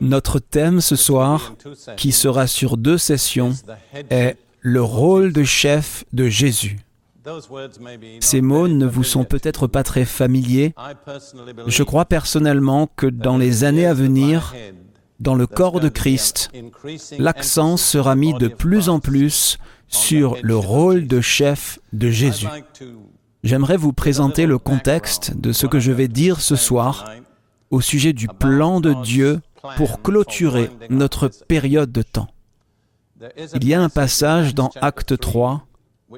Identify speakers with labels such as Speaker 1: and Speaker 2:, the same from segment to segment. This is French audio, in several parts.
Speaker 1: Notre thème ce soir, qui sera sur deux sessions, est le rôle de chef de Jésus. Ces mots ne vous sont peut-être pas très familiers. Je crois personnellement que dans les années à venir, dans le corps de Christ, l'accent sera mis de plus en plus sur le rôle de chef de Jésus. J'aimerais vous présenter le contexte de ce que je vais dire ce soir au sujet du plan de Dieu pour clôturer notre période de temps. Il y a un passage dans Acte 3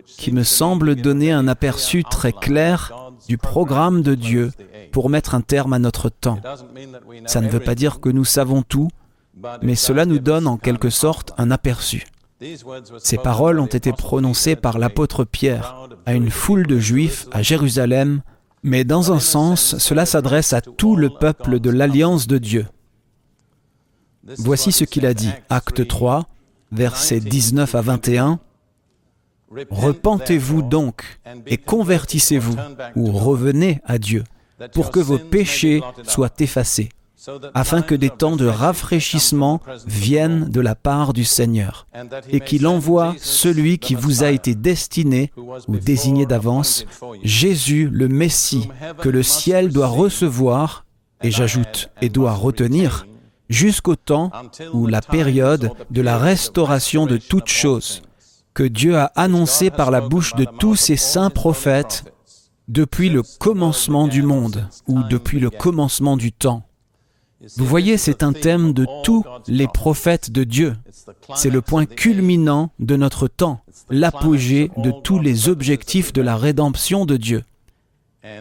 Speaker 1: qui me semble donner un aperçu très clair du programme de Dieu pour mettre un terme à notre temps. Ça ne veut pas dire que nous savons tout, mais cela nous donne en quelque sorte un aperçu. Ces paroles ont été prononcées par l'apôtre Pierre à une foule de Juifs à Jérusalem, mais dans un sens, cela s'adresse à tout le peuple de l'alliance de Dieu. Voici ce qu'il a dit, Acte 3, versets 19 à 21. Repentez-vous donc et convertissez-vous ou revenez à Dieu pour que vos péchés soient effacés, afin que des temps de rafraîchissement viennent de la part du Seigneur, et qu'il envoie celui qui vous a été destiné ou désigné d'avance, Jésus le Messie, que le ciel doit recevoir, et j'ajoute, et doit retenir, jusqu'au temps où la période de la restauration de toutes choses, que Dieu a annoncé par la bouche de tous ses saints prophètes depuis le commencement du monde ou depuis le commencement du temps. Vous voyez, c'est un thème de tous les prophètes de Dieu. C'est le point culminant de notre temps, l'apogée de tous les objectifs de la rédemption de Dieu.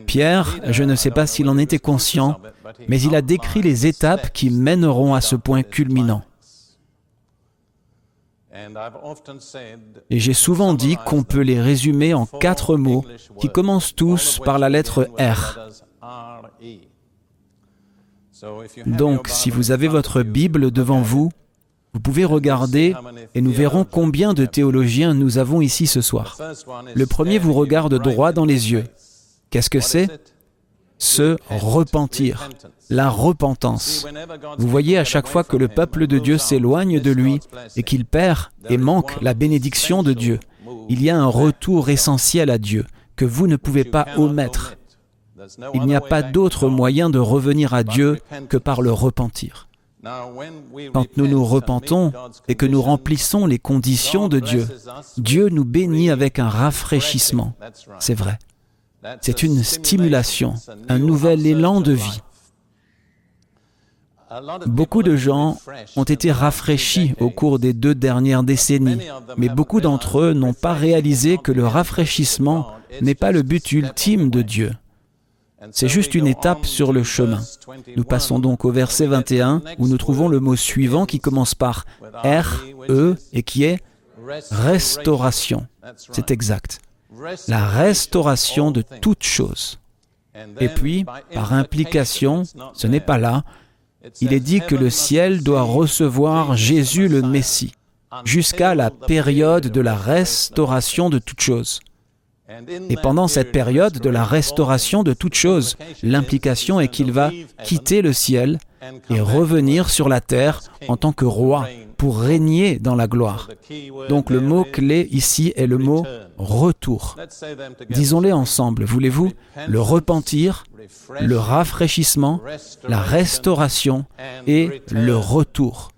Speaker 1: Pierre, je ne sais pas s'il en était conscient, mais il a décrit les étapes qui mèneront à ce point culminant. Et j'ai souvent dit qu'on peut les résumer en quatre mots qui commencent tous par la lettre R. Donc, si vous avez votre Bible devant vous, vous pouvez regarder et nous verrons combien de théologiens nous avons ici ce soir. Le premier vous regarde droit dans les yeux. Qu'est-ce que c'est? Se repentir, la repentance. Vous voyez à chaque fois que le peuple de Dieu s'éloigne de lui et qu'il perd et manque la bénédiction de Dieu, il y a un retour essentiel à Dieu que vous ne pouvez pas omettre. Il n'y a pas d'autre moyen de revenir à Dieu que par le repentir. Quand nous nous repentons et que nous remplissons les conditions de Dieu, Dieu nous bénit avec un rafraîchissement. C'est vrai. C'est une stimulation, un nouvel élan de vie. Beaucoup de gens ont été rafraîchis au cours des deux dernières décennies, mais beaucoup d'entre eux n'ont pas réalisé que le rafraîchissement n'est pas le but ultime de Dieu. C'est juste une étape sur le chemin. Nous passons donc au verset 21 où nous trouvons le mot suivant qui commence par R, E et qui est restauration. C'est exact la restauration de toutes choses. Et puis, par implication, ce n'est pas là, il est dit que le ciel doit recevoir Jésus le Messie jusqu'à la période de la restauration de toutes choses. Et pendant cette période de la restauration de toutes choses, l'implication est qu'il va quitter le ciel et revenir sur la terre en tant que roi pour régner dans la gloire. Donc le mot clé ici est le mot retour. Disons-les ensemble, voulez-vous Le repentir, le rafraîchissement, la restauration et le retour.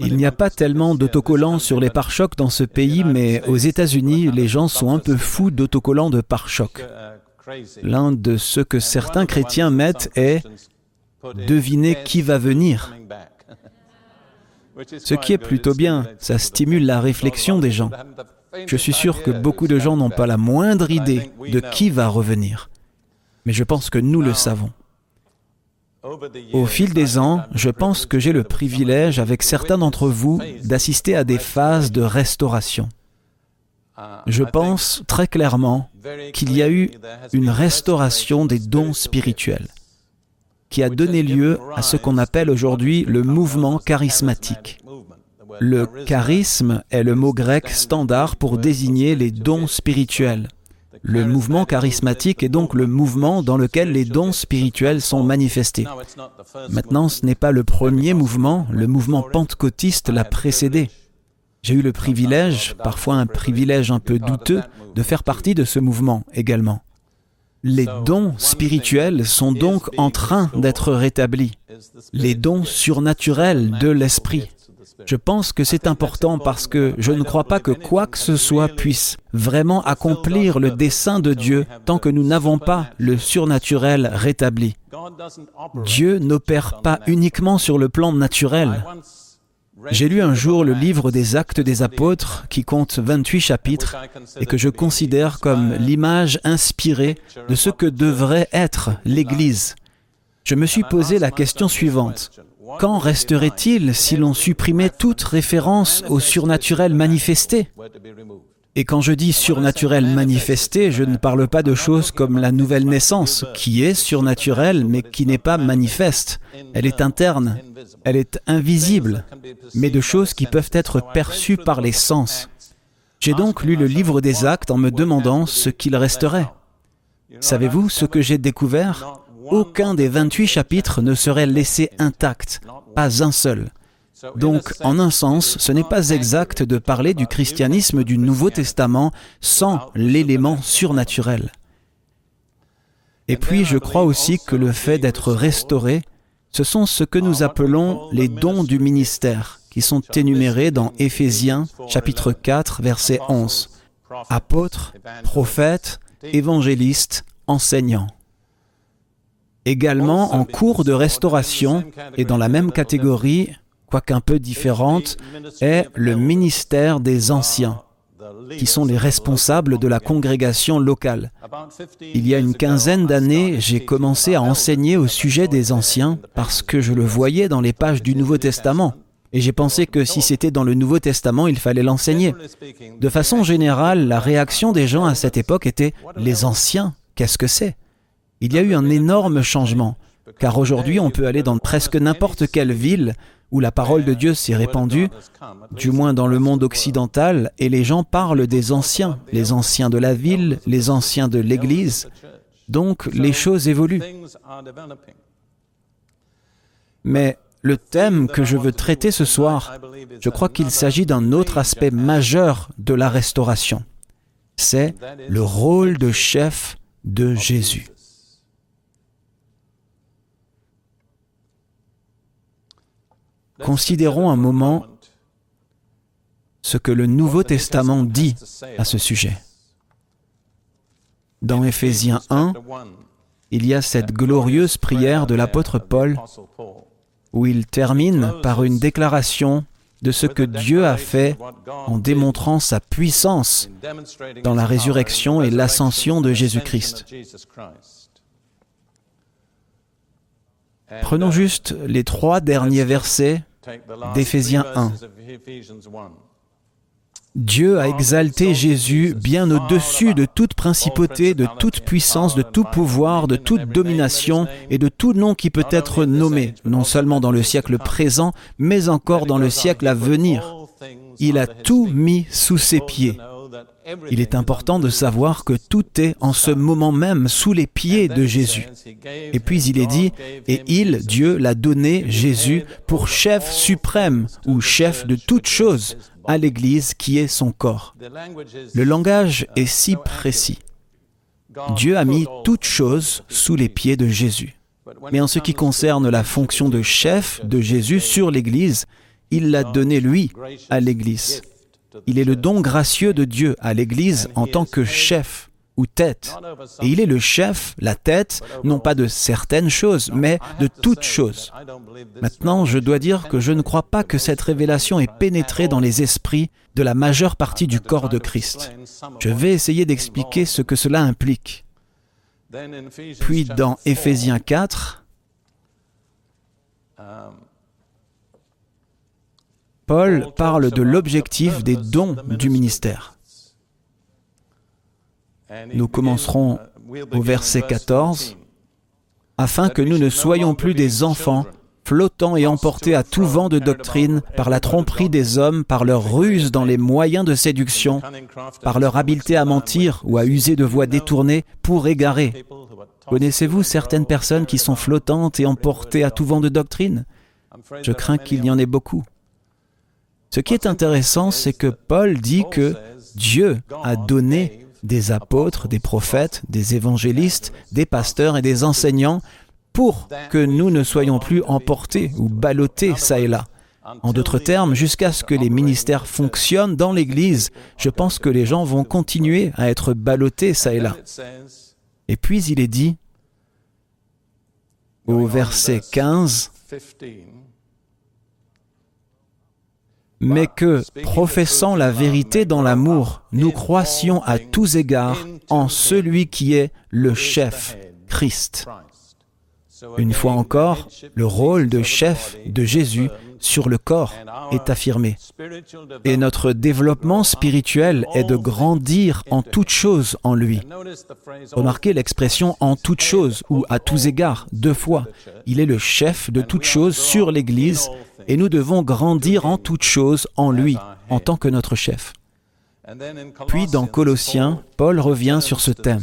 Speaker 1: Il n'y a pas tellement d'autocollants sur les pare-chocs dans ce pays, mais aux États-Unis, les gens sont un peu fous d'autocollants de pare-chocs. L'un de ceux que certains chrétiens mettent est Devinez qui va venir. Ce qui est plutôt bien, ça stimule la réflexion des gens. Je suis sûr que beaucoup de gens n'ont pas la moindre idée de qui va revenir. Mais je pense que nous le savons. Au fil des ans, je pense que j'ai le privilège, avec certains d'entre vous, d'assister à des phases de restauration. Je pense très clairement qu'il y a eu une restauration des dons spirituels qui a donné lieu à ce qu'on appelle aujourd'hui le mouvement charismatique. Le charisme est le mot grec standard pour désigner les dons spirituels. Le mouvement charismatique est donc le mouvement dans lequel les dons spirituels sont manifestés. Maintenant, ce n'est pas le premier mouvement, le mouvement pentecôtiste l'a précédé. J'ai eu le privilège, parfois un privilège un peu douteux, de faire partie de ce mouvement également. Les dons spirituels sont donc en train d'être rétablis, les dons surnaturels de l'Esprit. Je pense que c'est important parce que je ne crois pas que quoi que ce soit puisse vraiment accomplir le dessein de Dieu tant que nous n'avons pas le surnaturel rétabli. Dieu n'opère pas uniquement sur le plan naturel. J'ai lu un jour le livre des actes des apôtres qui compte 28 chapitres et que je considère comme l'image inspirée de ce que devrait être l'Église. Je me suis posé la question suivante. Quand resterait-il si l'on supprimait toute référence au surnaturel manifesté? Et quand je dis surnaturel manifesté, je ne parle pas de choses comme la nouvelle naissance, qui est surnaturelle mais qui n'est pas manifeste. Elle est interne, elle est invisible, mais de choses qui peuvent être perçues par les sens. J'ai donc lu le livre des actes en me demandant ce qu'il resterait. Savez-vous ce que j'ai découvert? Aucun des 28 chapitres ne serait laissé intact, pas un seul. Donc, en un sens, ce n'est pas exact de parler du christianisme du Nouveau Testament sans l'élément surnaturel. Et puis, je crois aussi que le fait d'être restauré, ce sont ce que nous appelons les dons du ministère, qui sont énumérés dans Éphésiens chapitre 4, verset 11. Apôtres, prophètes, évangélistes, enseignants. Également en cours de restauration et dans la même catégorie, quoiqu'un peu différente, est le ministère des anciens, qui sont les responsables de la congrégation locale. Il y a une quinzaine d'années, j'ai commencé à enseigner au sujet des anciens parce que je le voyais dans les pages du Nouveau Testament. Et j'ai pensé que si c'était dans le Nouveau Testament, il fallait l'enseigner. De façon générale, la réaction des gens à cette époque était ⁇ Les anciens, qu'est-ce que c'est ?⁇ Il y a eu un énorme changement, car aujourd'hui on peut aller dans presque n'importe quelle ville où la parole de Dieu s'est répandue, du moins dans le monde occidental, et les gens parlent des anciens, les anciens de la ville, les anciens de l'Église. Donc les choses évoluent. Mais le thème que je veux traiter ce soir, je crois qu'il s'agit d'un autre aspect majeur de la restauration. C'est le rôle de chef de Jésus. Considérons un moment ce que le Nouveau Testament dit à ce sujet. Dans Éphésiens 1, il y a cette glorieuse prière de l'apôtre Paul où il termine par une déclaration de ce que Dieu a fait en démontrant sa puissance dans la résurrection et l'ascension de Jésus-Christ. Prenons juste les trois derniers versets d'Éphésiens 1. Dieu a exalté Jésus bien au-dessus de toute principauté, de toute puissance, de tout pouvoir, de toute domination et de tout nom qui peut être nommé, non seulement dans le siècle présent, mais encore dans le siècle à venir. Il a tout mis sous ses pieds. Il est important de savoir que tout est en ce moment même sous les pieds de Jésus. Et puis il est dit, et il, Dieu, l'a donné, Jésus, pour chef suprême ou chef de toute chose à l'Église qui est son corps. Le langage est si précis. Dieu a mis toute chose sous les pieds de Jésus. Mais en ce qui concerne la fonction de chef de Jésus sur l'Église, il l'a donné lui à l'Église. Il est le don gracieux de Dieu à l'Église en tant que chef ou tête. Et il est le chef, la tête, non pas de certaines choses, mais de toutes choses. Maintenant, je dois dire que je ne crois pas que cette révélation ait pénétré dans les esprits de la majeure partie du corps de Christ. Je vais essayer d'expliquer ce que cela implique. Puis dans Éphésiens 4, Paul parle de l'objectif des dons du ministère. Nous commencerons au verset 14, afin que nous ne soyons plus des enfants flottant et emportés à tout vent de doctrine par la tromperie des hommes, par leur ruse dans les moyens de séduction, par leur habileté à mentir ou à user de voix détournées pour égarer. Connaissez-vous certaines personnes qui sont flottantes et emportées à tout vent de doctrine? Je crains qu'il y en ait beaucoup. Ce qui est intéressant, c'est que Paul dit que Dieu a donné des apôtres, des prophètes, des évangélistes, des pasteurs et des enseignants pour que nous ne soyons plus emportés ou ballottés ça et là. En d'autres termes, jusqu'à ce que les ministères fonctionnent dans l'Église, je pense que les gens vont continuer à être ballottés ça et là. Et puis il est dit au verset 15, mais que, professant la vérité dans l'amour, nous croissions à tous égards en celui qui est le chef, Christ. Une fois encore, le rôle de chef de Jésus sur le corps est affirmé. Et notre développement spirituel est de grandir en toutes choses en lui. Remarquez l'expression en toutes choses ou à tous égards deux fois. Il est le chef de toutes choses sur l'Église et nous devons grandir en toutes choses en lui en tant que notre chef. Puis dans Colossiens, Paul revient sur ce thème.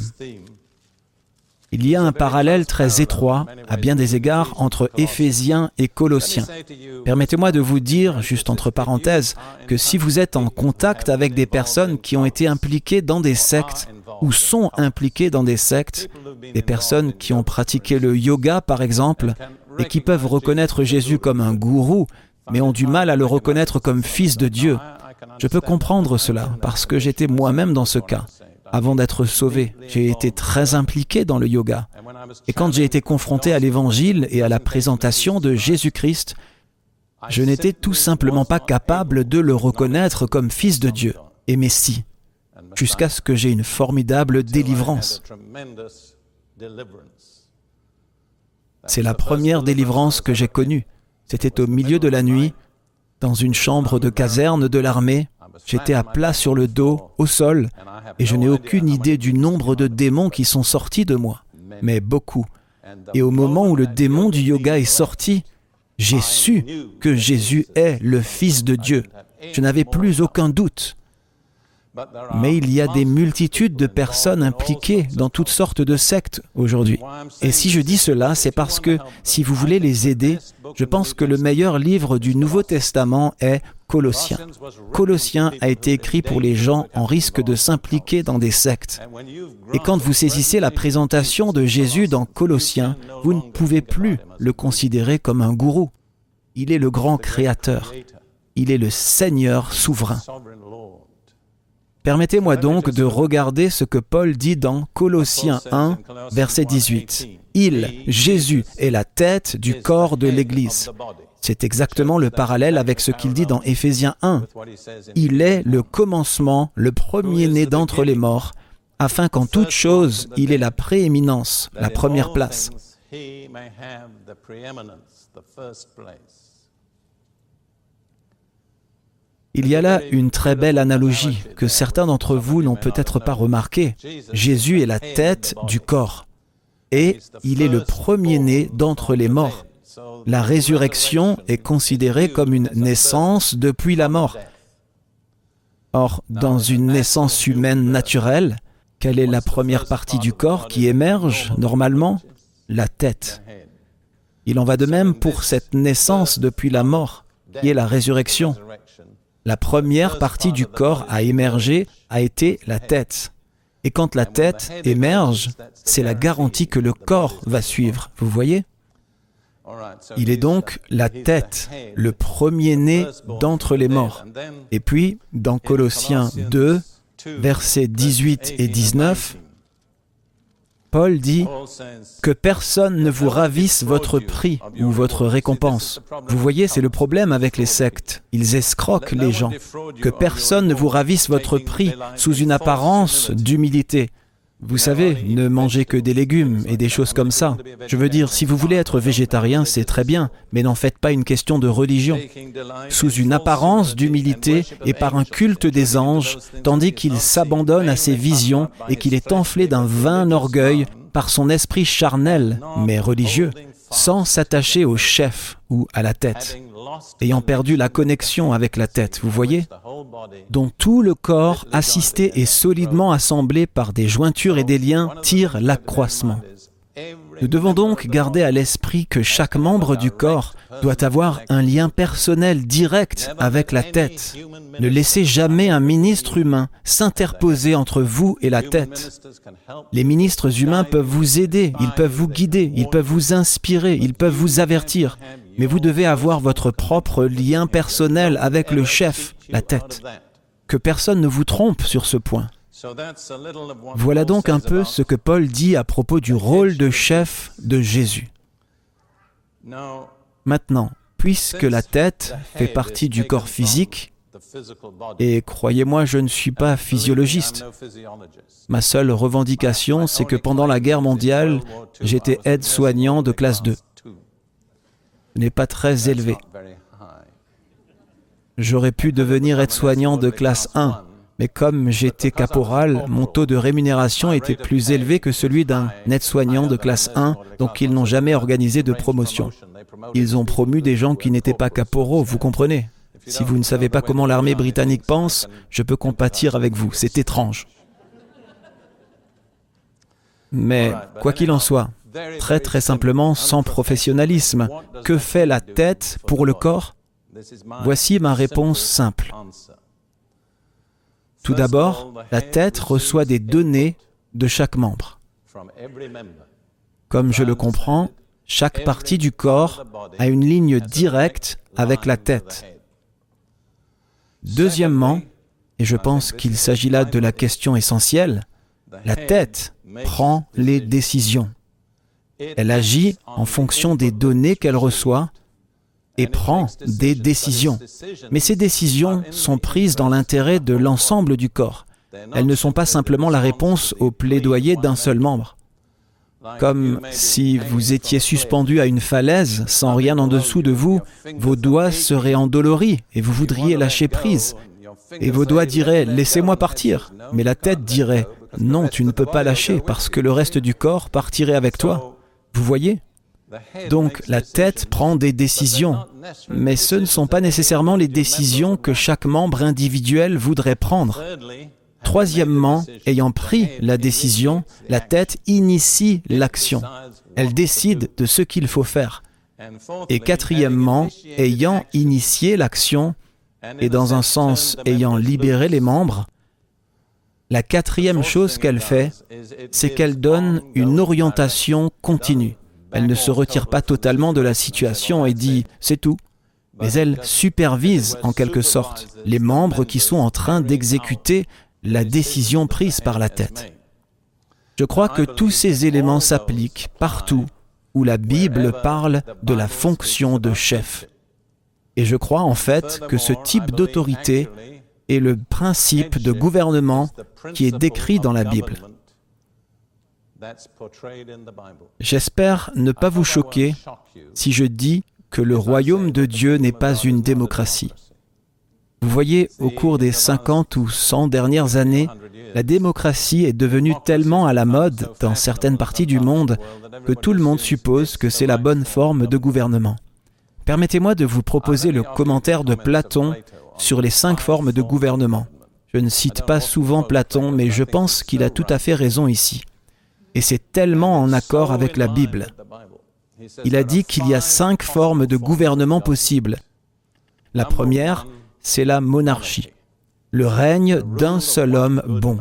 Speaker 1: Il y a un parallèle très étroit, à bien des égards, entre Éphésiens et Colossiens. Permettez-moi de vous dire, juste entre parenthèses, que si vous êtes en contact avec des personnes qui ont été impliquées dans des sectes ou sont impliquées dans des sectes, des personnes qui ont pratiqué le yoga par exemple, et qui peuvent reconnaître Jésus comme un gourou, mais ont du mal à le reconnaître comme fils de Dieu, je peux comprendre cela parce que j'étais moi-même dans ce cas. Avant d'être sauvé, j'ai été très impliqué dans le yoga. Et quand j'ai été confronté à l'Évangile et à la présentation de Jésus-Christ, je n'étais tout simplement pas capable de le reconnaître comme fils de Dieu et Messie, jusqu'à ce que j'ai une formidable délivrance. C'est la première délivrance que j'ai connue. C'était au milieu de la nuit, dans une chambre de caserne de l'armée, J'étais à plat sur le dos, au sol, et je n'ai aucune idée du nombre de démons qui sont sortis de moi, mais beaucoup. Et au moment où le démon du yoga est sorti, j'ai su que Jésus est le Fils de Dieu. Je n'avais plus aucun doute. Mais il y a des multitudes de personnes impliquées dans toutes sortes de sectes aujourd'hui. Et si je dis cela, c'est parce que si vous voulez les aider, je pense que le meilleur livre du Nouveau Testament est Colossiens. Colossiens a été écrit pour les gens en risque de s'impliquer dans des sectes. Et quand vous saisissez la présentation de Jésus dans Colossiens, vous ne pouvez plus le considérer comme un gourou. Il est le grand créateur. Il est le Seigneur souverain. Permettez-moi donc de regarder ce que Paul dit dans Colossiens 1, verset 18. Il, Jésus, est la tête du corps de l'Église. C'est exactement le parallèle avec ce qu'il dit dans Éphésiens 1. Il est le commencement, le premier-né d'entre les morts, afin qu'en toute chose, il ait la prééminence, la première place. Il y a là une très belle analogie que certains d'entre vous n'ont peut-être pas remarquée. Jésus est la tête du corps et il est le premier-né d'entre les morts. La résurrection est considérée comme une naissance depuis la mort. Or, dans une naissance humaine naturelle, quelle est la première partie du corps qui émerge normalement? La tête. Il en va de même pour cette naissance depuis la mort, qui est la résurrection. La première partie du corps à émerger a été la tête. Et quand la tête émerge, c'est la garantie que le corps va suivre. Vous voyez? Il est donc la tête, le premier-né d'entre les morts. Et puis, dans Colossiens 2, versets 18 et 19, Paul dit que personne ne vous ravisse votre prix ou votre récompense. Vous voyez, c'est le problème avec les sectes. Ils escroquent les gens. Que personne ne vous ravisse votre prix sous une apparence d'humilité. Vous savez, ne mangez que des légumes et des choses comme ça. Je veux dire, si vous voulez être végétarien, c'est très bien, mais n'en faites pas une question de religion. Sous une apparence d'humilité et par un culte des anges, tandis qu'il s'abandonne à ses visions et qu'il est enflé d'un vain orgueil par son esprit charnel, mais religieux. sans s'attacher au chef ou à la tête, ayant perdu la connexion avec la tête, vous voyez? dont tout le corps, assisté et solidement assemblé par des jointures et des liens, tire l'accroissement. Nous devons donc garder à l'esprit que chaque membre du corps doit avoir un lien personnel direct avec la tête. Ne laissez jamais un ministre humain s'interposer entre vous et la tête. Les ministres humains peuvent vous aider, ils peuvent vous guider, ils peuvent vous inspirer, ils peuvent vous avertir, mais vous devez avoir votre propre lien personnel avec le chef, la tête. Que personne ne vous trompe sur ce point. Voilà donc un peu ce que Paul dit à propos du rôle de chef de Jésus. Maintenant, puisque la tête fait partie du corps physique, et croyez-moi, je ne suis pas physiologiste. Ma seule revendication, c'est que pendant la guerre mondiale, j'étais aide-soignant de classe 2. N'est pas très élevé. J'aurais pu devenir aide-soignant de classe 1, mais comme j'étais caporal, mon taux de rémunération était plus élevé que celui d'un aide-soignant de classe 1, donc ils n'ont jamais organisé de promotion. Ils ont promu des gens qui n'étaient pas caporaux, vous comprenez? Si vous ne savez pas comment l'armée britannique pense, je peux compatir avec vous, c'est étrange. Mais quoi qu'il en soit, très très simplement, sans professionnalisme, que fait la tête pour le corps? Voici ma réponse simple. Tout d'abord, la tête reçoit des données de chaque membre. Comme je le comprends, chaque partie du corps a une ligne directe avec la tête. Deuxièmement, et je pense qu'il s'agit là de la question essentielle, la tête prend les décisions. Elle agit en fonction des données qu'elle reçoit et prend des décisions. Mais ces décisions sont prises dans l'intérêt de l'ensemble du corps. Elles ne sont pas simplement la réponse au plaidoyer d'un seul membre. Comme si vous étiez suspendu à une falaise sans rien en dessous de vous, vos doigts seraient endoloris et vous voudriez lâcher prise. Et vos doigts diraient ⁇ Laissez-moi partir ⁇ mais la tête dirait ⁇ Non, tu ne peux pas lâcher parce que le reste du corps partirait avec toi. Vous voyez? Donc la tête prend des décisions, mais ce ne sont pas nécessairement les décisions que chaque membre individuel voudrait prendre. Troisièmement, ayant pris la décision, la tête initie l'action. Elle décide de ce qu'il faut faire. Et quatrièmement, ayant initié l'action, et dans un sens ayant libéré les membres, la quatrième chose qu'elle fait, c'est qu'elle donne une orientation continue. Elle ne se retire pas totalement de la situation et dit ⁇ c'est tout ⁇ mais elle supervise en quelque sorte les membres qui sont en train d'exécuter la décision prise par la tête. Je crois que tous ces éléments s'appliquent partout où la Bible parle de la fonction de chef. Et je crois en fait que ce type d'autorité est le principe de gouvernement qui est décrit dans la Bible. J'espère ne pas vous choquer si je dis que le royaume de Dieu n'est pas une démocratie. Vous voyez, au cours des 50 ou 100 dernières années, la démocratie est devenue tellement à la mode dans certaines parties du monde que tout le monde suppose que c'est la bonne forme de gouvernement. Permettez-moi de vous proposer le commentaire de Platon sur les cinq formes de gouvernement. Je ne cite pas souvent Platon, mais je pense qu'il a tout à fait raison ici. Et c'est tellement en accord avec la Bible. Il a dit qu'il y a cinq formes de gouvernement possibles. La première, c'est la monarchie, le règne d'un seul homme bon.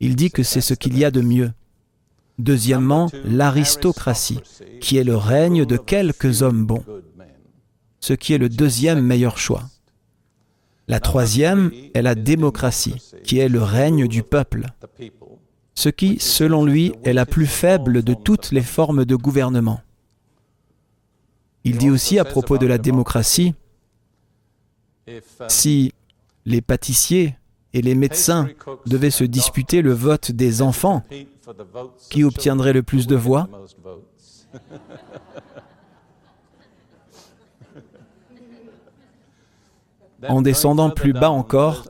Speaker 1: Il dit que c'est ce qu'il y a de mieux. Deuxièmement, l'aristocratie, qui est le règne de quelques hommes bons, ce qui est le deuxième meilleur choix. La troisième est la démocratie, qui est le règne du peuple, ce qui, selon lui, est la plus faible de toutes les formes de gouvernement. Il dit aussi à propos de la démocratie, si les pâtissiers et les médecins devaient se disputer le vote des enfants, qui obtiendrait le plus de voix? En descendant plus bas encore,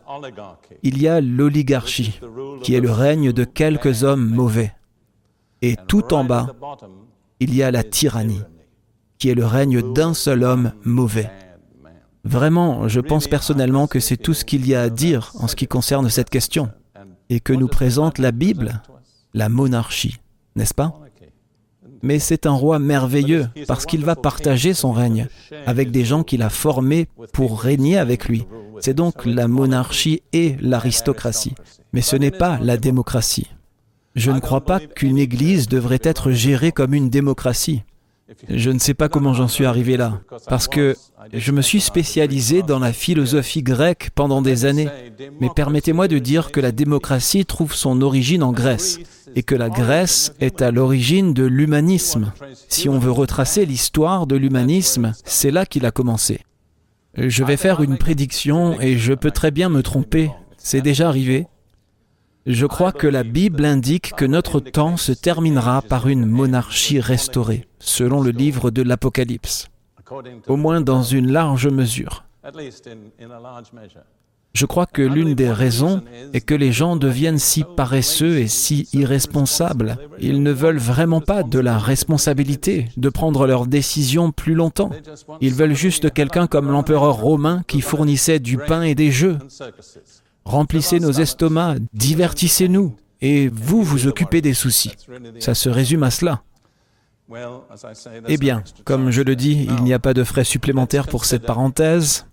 Speaker 1: il y a l'oligarchie, qui est le règne de quelques hommes mauvais. Et tout en bas, il y a la tyrannie, qui est le règne d'un seul homme mauvais. Vraiment, je pense personnellement que c'est tout ce qu'il y a à dire en ce qui concerne cette question, et que nous présente la Bible, la monarchie, n'est-ce pas? Mais c'est un roi merveilleux parce qu'il va partager son règne avec des gens qu'il a formés pour régner avec lui. C'est donc la monarchie et l'aristocratie, mais ce n'est pas la démocratie. Je ne crois pas qu'une Église devrait être gérée comme une démocratie. Je ne sais pas comment j'en suis arrivé là, parce que je me suis spécialisé dans la philosophie grecque pendant des années, mais permettez-moi de dire que la démocratie trouve son origine en Grèce et que la Grèce est à l'origine de l'humanisme. Si on veut retracer l'histoire de l'humanisme, c'est là qu'il a commencé. Je vais faire une prédiction et je peux très bien me tromper. C'est déjà arrivé. Je crois que la Bible indique que notre temps se terminera par une monarchie restaurée, selon le livre de l'Apocalypse, au moins dans une large mesure. Je crois que l'une des raisons est que les gens deviennent si paresseux et si irresponsables. Ils ne veulent vraiment pas de la responsabilité, de prendre leurs décisions plus longtemps. Ils veulent juste quelqu'un comme l'empereur romain qui fournissait du pain et des jeux. Remplissez nos estomacs, divertissez-nous, et vous vous occupez des soucis. Ça se résume à cela. Eh bien, comme je le dis, il n'y a pas de frais supplémentaires pour cette parenthèse.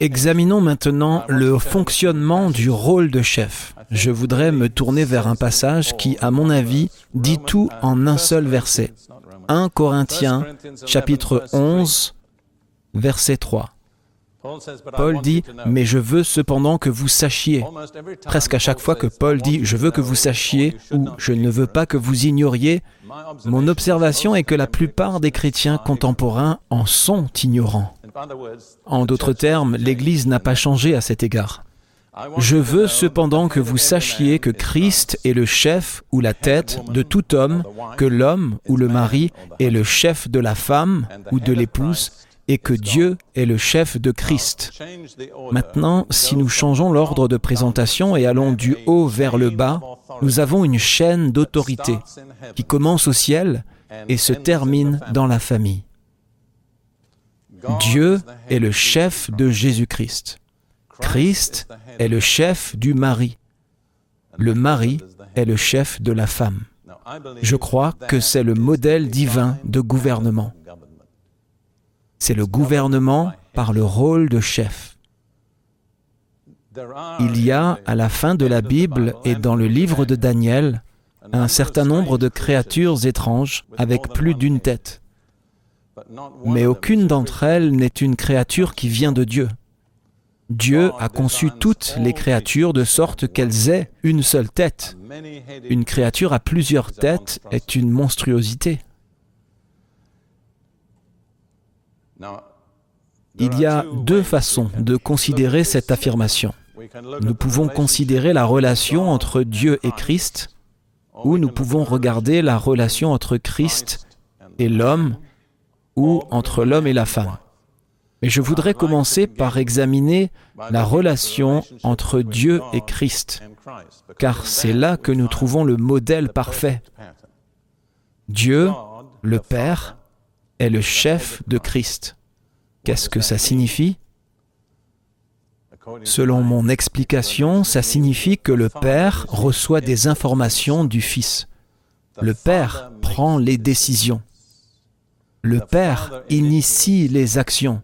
Speaker 1: Examinons maintenant le fonctionnement du rôle de chef. Je voudrais me tourner vers un passage qui, à mon avis, dit tout en un seul verset. 1 Corinthiens chapitre 11, verset 3. Paul dit, mais je veux cependant que vous sachiez. Presque à chaque fois que Paul dit, je veux que vous sachiez ou je ne veux pas que vous ignoriez, mon observation est que la plupart des chrétiens contemporains en sont ignorants. En d'autres termes, l'Église n'a pas changé à cet égard. Je veux cependant que vous sachiez que Christ est le chef ou la tête de tout homme, que l'homme ou le mari est le chef de la femme ou de l'épouse, et que Dieu est le chef de Christ. Maintenant, si nous changeons l'ordre de présentation et allons du haut vers le bas, nous avons une chaîne d'autorité qui commence au ciel et se termine dans la famille. Dieu est le chef de Jésus-Christ. Christ est le chef du mari. Le mari est le chef de la femme. Je crois que c'est le modèle divin de gouvernement c'est le gouvernement par le rôle de chef. Il y a à la fin de la Bible et dans le livre de Daniel un certain nombre de créatures étranges avec plus d'une tête. Mais aucune d'entre elles n'est une créature qui vient de Dieu. Dieu a conçu toutes les créatures de sorte qu'elles aient une seule tête. Une créature à plusieurs têtes est une monstruosité. Il y a deux façons de considérer cette affirmation. Nous pouvons considérer la relation entre Dieu et Christ, ou nous pouvons regarder la relation entre Christ et l'homme, ou entre l'homme et la femme. Mais je voudrais commencer par examiner la relation entre Dieu et Christ, car c'est là que nous trouvons le modèle parfait. Dieu, le Père, est le chef de Christ. Qu'est-ce que ça signifie? Selon mon explication, ça signifie que le Père reçoit des informations du Fils. Le Père prend les décisions. Le Père initie les actions.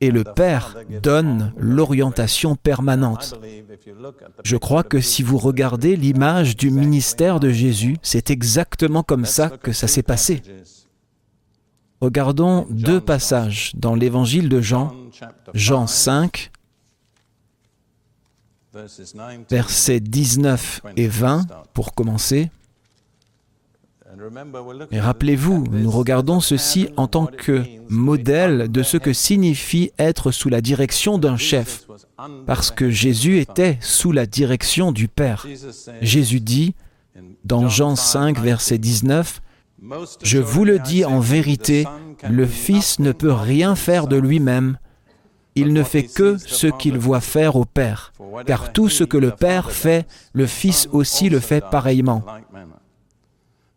Speaker 1: Et le Père donne l'orientation permanente. Je crois que si vous regardez l'image du ministère de Jésus, c'est exactement comme ça que ça s'est passé. Regardons deux passages dans l'évangile de Jean, Jean 5, versets 19 et 20 pour commencer. Et rappelez-vous, nous regardons ceci en tant que modèle de ce que signifie être sous la direction d'un chef, parce que Jésus était sous la direction du Père. Jésus dit, dans Jean 5, verset 19, je vous le dis en vérité, le Fils ne peut rien faire de lui-même. Il ne fait que ce qu'il voit faire au Père, car tout ce que le Père fait, le Fils aussi le fait pareillement.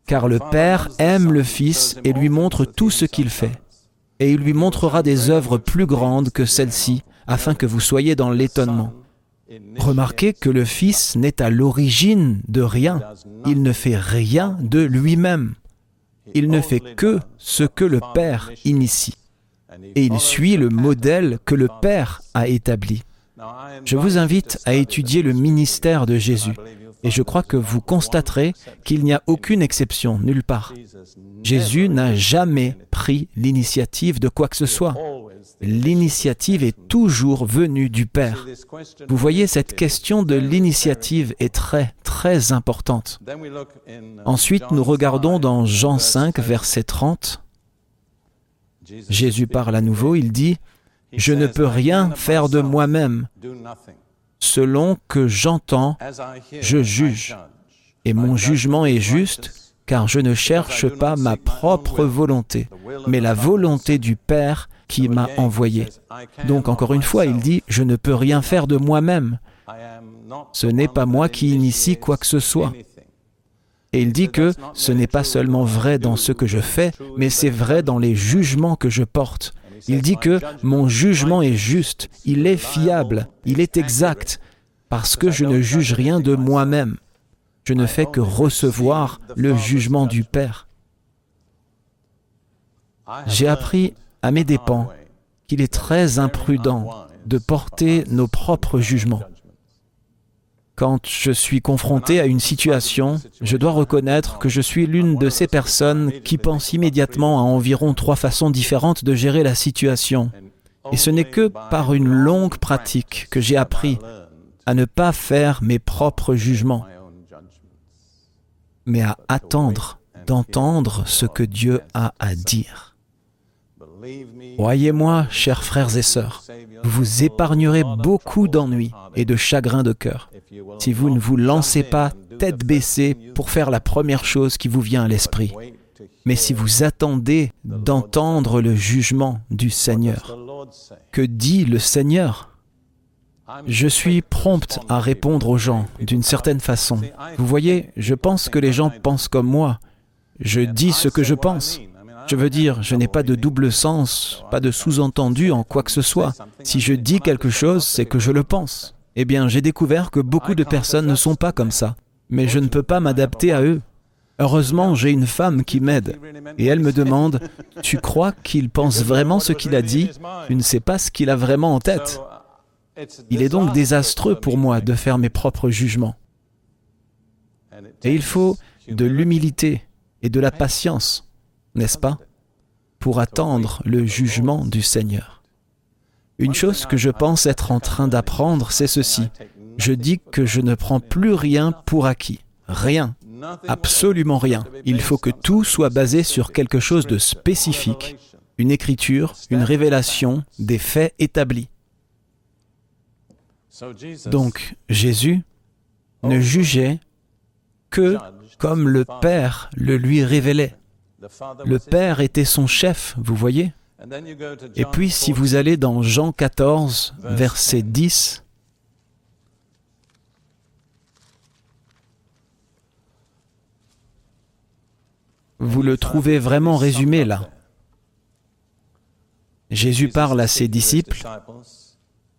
Speaker 1: car le Père aime le Fils et lui montre tout ce qu'il fait. Et il lui montrera des œuvres plus grandes que celles-ci, afin que vous soyez dans l'étonnement. Remarquez que le Fils n'est à l'origine de rien. Il ne fait rien de lui-même. Il ne fait que ce que le Père initie. Et il suit le modèle que le Père a établi. Je vous invite à étudier le ministère de Jésus. Et je crois que vous constaterez qu'il n'y a aucune exception nulle part. Jésus n'a jamais pris l'initiative de quoi que ce soit. L'initiative est toujours venue du Père. Vous voyez, cette question de l'initiative est très, très importante. Ensuite, nous regardons dans Jean 5, verset 30. Jésus parle à nouveau, il dit, Je ne peux rien faire de moi-même. Selon que j'entends, je juge. Et mon jugement est juste, car je ne cherche pas ma propre volonté, mais la volonté du Père qui m'a envoyé. Donc encore une fois, il dit, je ne peux rien faire de moi-même. Ce n'est pas moi qui initie quoi que ce soit. Et il dit que ce n'est pas seulement vrai dans ce que je fais, mais c'est vrai dans les jugements que je porte. Il dit que mon jugement est juste, il est fiable, il est exact, parce que je ne juge rien de moi-même. Je ne fais que recevoir le jugement du Père. J'ai appris à mes dépens qu'il est très imprudent de porter nos propres jugements. Quand je suis confronté à une situation, je dois reconnaître que je suis l'une de ces personnes qui pensent immédiatement à environ trois façons différentes de gérer la situation. Et ce n'est que par une longue pratique que j'ai appris à ne pas faire mes propres jugements, mais à attendre d'entendre ce que Dieu a à dire. Croyez-moi, chers frères et sœurs, vous épargnerez beaucoup d'ennuis et de chagrins de cœur si vous ne vous lancez pas tête baissée pour faire la première chose qui vous vient à l'esprit, mais si vous attendez d'entendre le jugement du Seigneur. Que dit le Seigneur? Je suis prompte à répondre aux gens d'une certaine façon. Vous voyez, je pense que les gens pensent comme moi. Je dis ce que je pense. Je veux dire, je n'ai pas de double sens, pas de sous-entendu en quoi que ce soit. Si je dis quelque chose, c'est que je le pense. Eh bien, j'ai découvert que beaucoup de personnes ne sont pas comme ça, mais je ne peux pas m'adapter à eux. Heureusement, j'ai une femme qui m'aide, et elle me demande, Tu crois qu'il pense vraiment ce qu'il a dit? Tu ne sais pas ce qu'il a vraiment en tête. Il est donc désastreux pour moi de faire mes propres jugements. Et il faut de l'humilité et de la patience n'est-ce pas, pour attendre le jugement du Seigneur. Une chose que je pense être en train d'apprendre, c'est ceci. Je dis que je ne prends plus rien pour acquis. Rien. Absolument rien. Il faut que tout soit basé sur quelque chose de spécifique, une écriture, une révélation, des faits établis. Donc Jésus ne jugeait que comme le Père le lui révélait. Le Père était son chef, vous voyez. Et puis si vous allez dans Jean 14, verset 10, vous le trouvez vraiment résumé là. Jésus parle à ses disciples,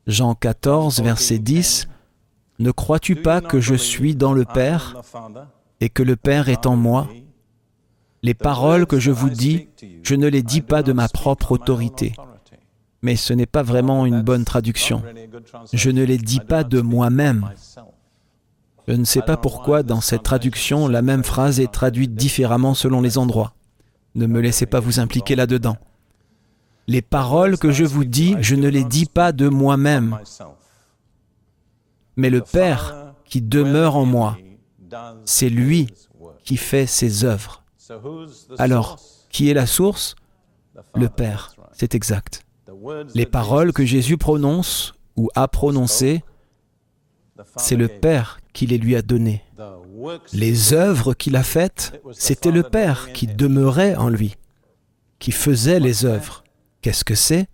Speaker 1: Jean 14, verset 10, Ne crois-tu pas que je suis dans le Père et que le Père est en moi? Les paroles que je vous dis, je ne les dis pas de ma propre autorité. Mais ce n'est pas vraiment une bonne traduction. Je ne les dis pas de moi-même. Je ne sais pas pourquoi dans cette traduction la même phrase est traduite différemment selon les endroits. Ne me laissez pas vous impliquer là-dedans. Les paroles que je vous dis, je ne les dis pas de moi-même. Mais le Père qui demeure en moi, c'est lui qui fait ses œuvres. Alors, qui est la source? Le Père, c'est exact. Les paroles que Jésus prononce ou a prononcées, c'est le Père qui les lui a données. Les œuvres qu'il a faites, c'était le Père qui demeurait en lui, qui faisait les œuvres. Qu'est-ce que c'est?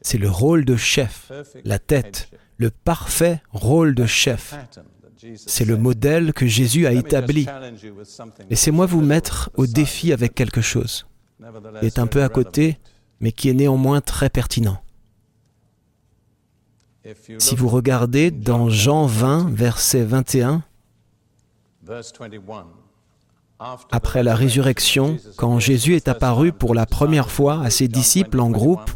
Speaker 1: C'est le rôle de chef, la tête, le parfait rôle de chef. C'est le modèle que Jésus a établi. Laissez-moi vous mettre au défi avec quelque chose qui est un peu à côté, mais qui est néanmoins très pertinent. Si vous regardez dans Jean 20, verset 21, après la résurrection, quand Jésus est apparu pour la première fois à ses disciples en groupe,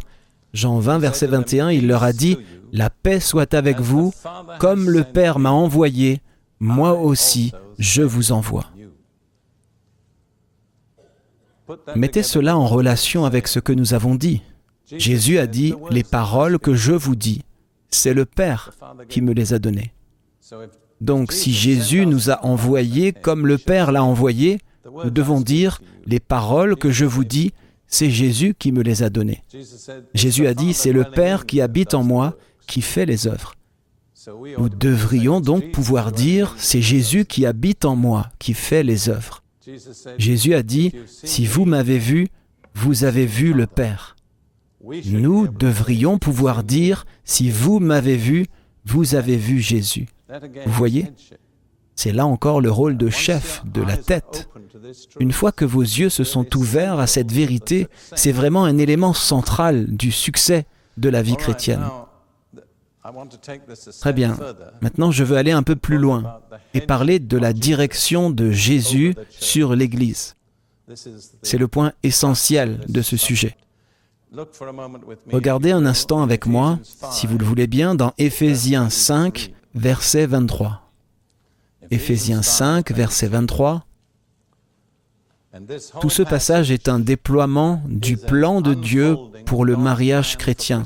Speaker 1: Jean 20, verset 21, il leur a dit, La paix soit avec vous, comme le Père m'a envoyé, moi aussi je vous envoie. Mettez cela en relation avec ce que nous avons dit. Jésus a dit, Les paroles que je vous dis, c'est le Père qui me les a données. Donc si Jésus nous a envoyés comme le Père l'a envoyé, nous devons dire, les paroles que je vous dis, c'est Jésus qui me les a données. Jésus a dit, c'est le Père qui habite en moi qui fait les œuvres. Nous devrions donc pouvoir dire, c'est Jésus qui habite en moi qui fait les œuvres. Jésus a dit, si vous m'avez vu, vous avez vu le Père. Nous devrions pouvoir dire, si vous m'avez vu, vous avez vu Jésus. Vous voyez? C'est là encore le rôle de chef, de la tête. Une fois que vos yeux se sont ouverts à cette vérité, c'est vraiment un élément central du succès de la vie chrétienne. Très bien. Maintenant, je veux aller un peu plus loin et parler de la direction de Jésus sur l'Église. C'est le point essentiel de ce sujet. Regardez un instant avec moi, si vous le voulez bien, dans Éphésiens 5, verset 23. Éphésiens 5, verset 23. Tout ce passage est un déploiement du plan de Dieu pour le mariage chrétien.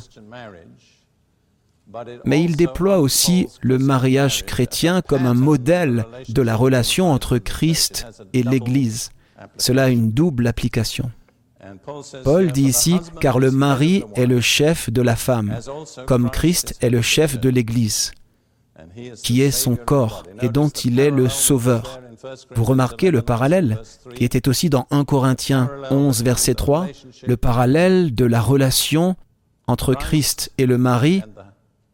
Speaker 1: Mais il déploie aussi le mariage chrétien comme un modèle de la relation entre Christ et l'Église. Cela a une double application. Paul dit ici, car le mari est le chef de la femme, comme Christ est le chef de l'Église, qui est son corps et dont il est le sauveur. Vous remarquez le parallèle qui était aussi dans 1 Corinthiens 11, verset 3, le parallèle de la relation entre Christ et le mari,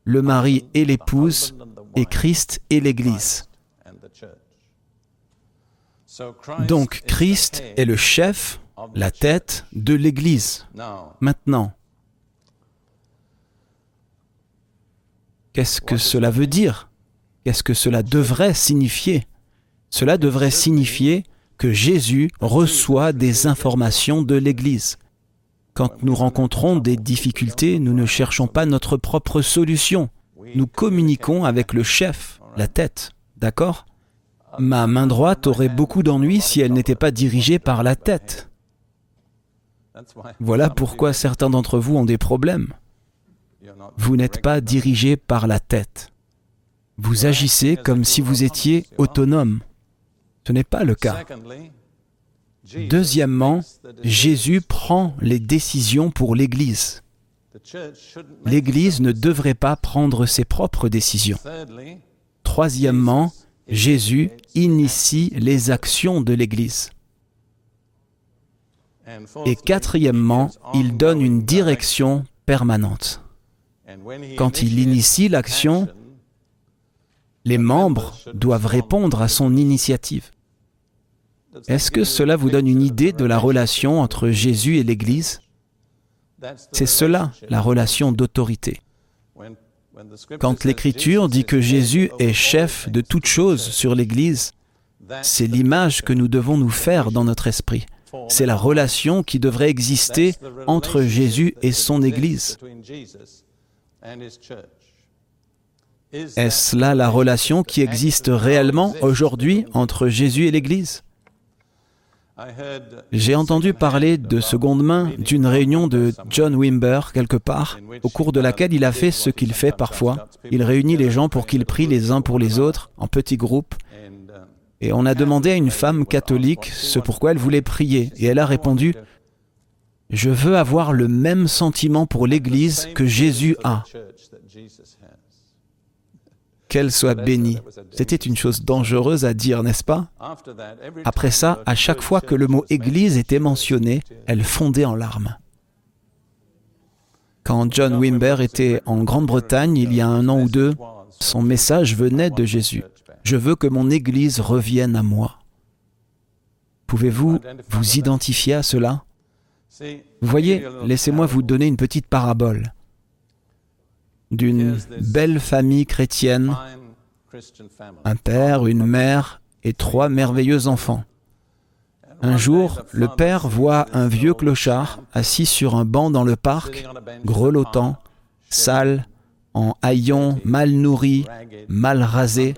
Speaker 1: le mari et l'épouse, et Christ et l'Église. Donc Christ est le chef, la tête de l'Église. Maintenant, qu'est-ce que cela veut dire Qu'est-ce que cela devrait signifier Cela devrait signifier que Jésus reçoit des informations de l'Église. Quand nous rencontrons des difficultés, nous ne cherchons pas notre propre solution. Nous communiquons avec le chef, la tête. D'accord Ma main droite aurait beaucoup d'ennuis si elle n'était pas dirigée par la tête. Voilà pourquoi certains d'entre vous ont des problèmes. Vous n'êtes pas dirigé par la tête. Vous agissez comme si vous étiez autonome. Ce n'est pas le cas. Deuxièmement, Jésus prend les décisions pour l'Église. L'Église ne devrait pas prendre ses propres décisions. Troisièmement, Jésus initie les actions de l'Église. Et quatrièmement, il donne une direction permanente. Quand il initie l'action, les membres doivent répondre à son initiative. Est-ce que cela vous donne une idée de la relation entre Jésus et l'Église? C'est cela, la relation d'autorité. Quand l'Écriture dit que Jésus est chef de toute chose sur l'Église, c'est l'image que nous devons nous faire dans notre esprit. C'est la relation qui devrait exister entre Jésus et son Église. Est-ce là la relation qui existe réellement aujourd'hui entre Jésus et l'Église? J'ai entendu parler de seconde main d'une réunion de John Wimber quelque part, au cours de laquelle il a fait ce qu'il fait parfois. Il réunit les gens pour qu'ils prient les uns pour les autres, en petits groupes. Et on a demandé à une femme catholique ce pourquoi elle voulait prier. Et elle a répondu, Je veux avoir le même sentiment pour l'Église que Jésus a qu'elle soit bénie. C'était une chose dangereuse à dire, n'est-ce pas? Après ça, à chaque fois que le mot Église était mentionné, elle fondait en larmes. Quand John Wimber était en Grande-Bretagne il y a un an ou deux, son message venait de Jésus. Je veux que mon Église revienne à moi. Pouvez-vous vous identifier à cela? Voyez, laissez-moi vous donner une petite parabole d'une belle famille chrétienne, un père, une mère et trois merveilleux enfants. Un jour, le père voit un vieux clochard assis sur un banc dans le parc, grelottant, sale, en haillons, mal nourri, mal rasé.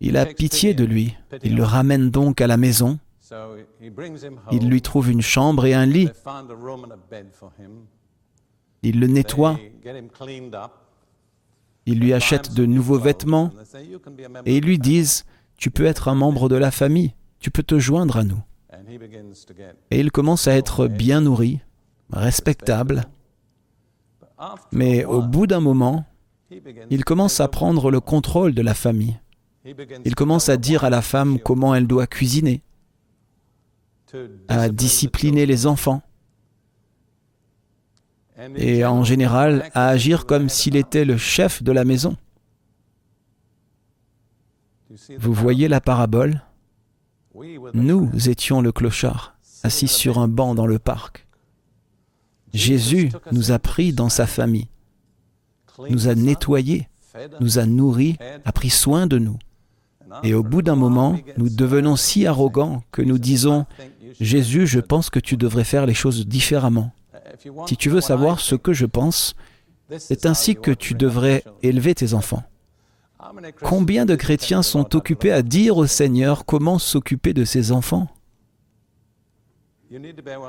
Speaker 1: Il a pitié de lui. Il le ramène donc à la maison. Il lui trouve une chambre et un lit. Il le nettoie. Il lui achète de nouveaux vêtements et ils lui disent, tu peux être un membre de la famille, tu peux te joindre à nous. Et il commence à être bien nourri, respectable. Mais au bout d'un moment, il commence à prendre le contrôle de la famille. Il commence à dire à la femme comment elle doit cuisiner, à discipliner les enfants et en général à agir comme s'il était le chef de la maison. Vous voyez la parabole? Nous étions le clochard, assis sur un banc dans le parc. Jésus nous a pris dans sa famille, nous a nettoyés, nous a nourris, a pris soin de nous. Et au bout d'un moment, nous devenons si arrogants que nous disons, Jésus, je pense que tu devrais faire les choses différemment. Si tu veux savoir ce que je pense, c'est ainsi que tu devrais élever tes enfants. Combien de chrétiens sont occupés à dire au Seigneur comment s'occuper de ses enfants?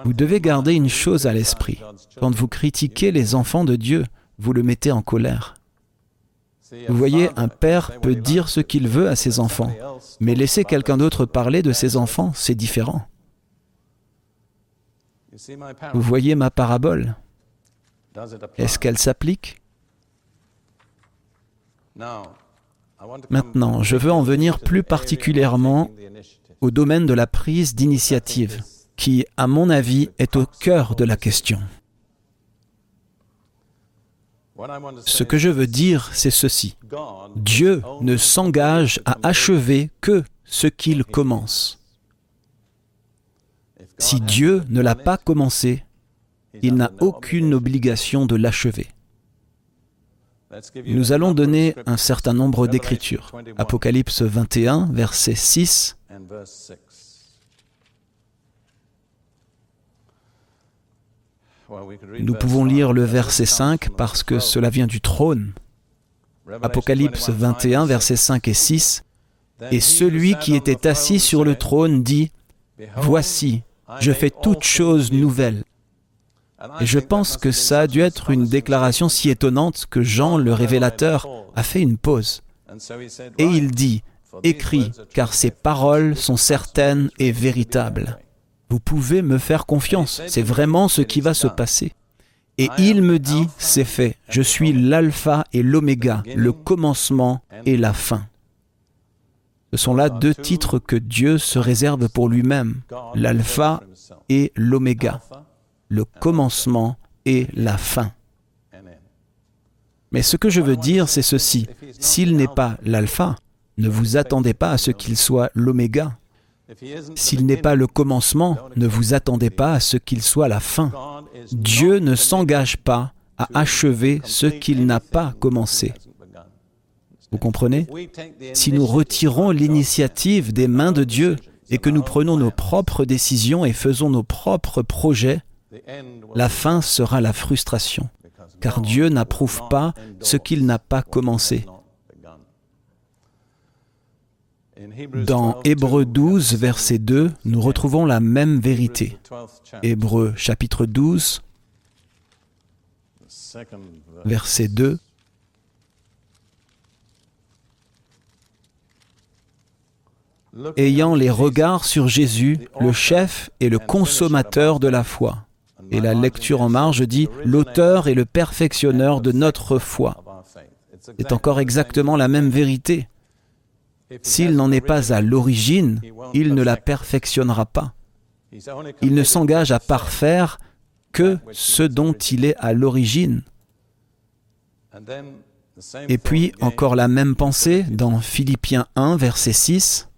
Speaker 1: Vous devez garder une chose à l'esprit. Quand vous critiquez les enfants de Dieu, vous le mettez en colère. Vous voyez, un père peut dire ce qu'il veut à ses enfants, mais laisser quelqu'un d'autre parler de ses enfants, c'est différent. Vous voyez ma parabole? Est-ce qu'elle s'applique? Maintenant, je veux en venir plus particulièrement au domaine de la prise d'initiative, qui, à mon avis, est au cœur de la question. Ce que je veux dire, c'est ceci. Dieu ne s'engage à achever que ce qu'il commence. Si Dieu ne l'a pas commencé, il n'a aucune obligation de l'achever. Nous allons donner un certain nombre d'écritures. Apocalypse 21, verset 6. Nous pouvons lire le verset 5 parce que cela vient du trône. Apocalypse 21, verset 5 et 6. Et celui qui était assis sur le trône dit, Voici, je fais toutes choses nouvelles. Et je pense que ça a dû être une déclaration si étonnante que Jean, le révélateur, a fait une pause. Et il dit, Écris, car ces paroles sont certaines et véritables. Vous pouvez me faire confiance, c'est vraiment ce qui va se passer. Et il me dit, c'est fait, je suis l'alpha et l'oméga, le commencement et la fin. Ce sont là deux titres que Dieu se réserve pour lui-même, l'alpha et l'oméga, le commencement et la fin. Mais ce que je veux dire, c'est ceci. S'il n'est pas l'alpha, ne vous attendez pas à ce qu'il soit l'oméga. S'il n'est pas le commencement, ne vous attendez pas à ce qu'il soit la fin. Dieu ne s'engage pas à achever ce qu'il n'a pas commencé. Vous comprenez? Si nous retirons l'initiative des mains de Dieu et que nous prenons nos propres décisions et faisons nos propres projets, la fin sera la frustration, car Dieu n'approuve pas ce qu'il n'a pas commencé. Dans Hébreu 12, verset 2, nous retrouvons la même vérité. Hébreu chapitre 12, verset 2. Ayant les regards sur Jésus, le chef et le consommateur de la foi. Et la lecture en marge dit l'auteur et le perfectionneur de notre foi. C'est encore exactement la même vérité. S'il n'en est pas à l'origine, il ne la perfectionnera pas. Il ne s'engage à parfaire que ce dont il est à l'origine. Et puis encore la même pensée dans Philippiens 1, verset 6.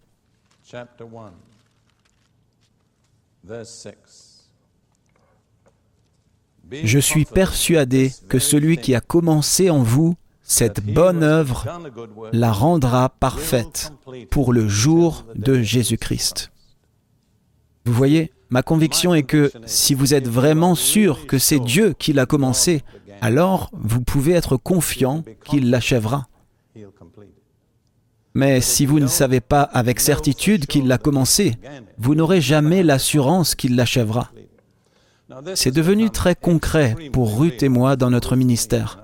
Speaker 1: Je suis persuadé que celui qui a commencé en vous cette bonne œuvre la rendra parfaite pour le jour de Jésus-Christ. Vous voyez, ma conviction est que si vous êtes vraiment sûr que c'est Dieu qui l'a commencé, alors vous pouvez être confiant qu'il l'achèvera. Mais si vous ne savez pas avec certitude qu'il l'a commencé, vous n'aurez jamais l'assurance qu'il l'achèvera. C'est devenu très concret pour Ruth et moi dans notre ministère.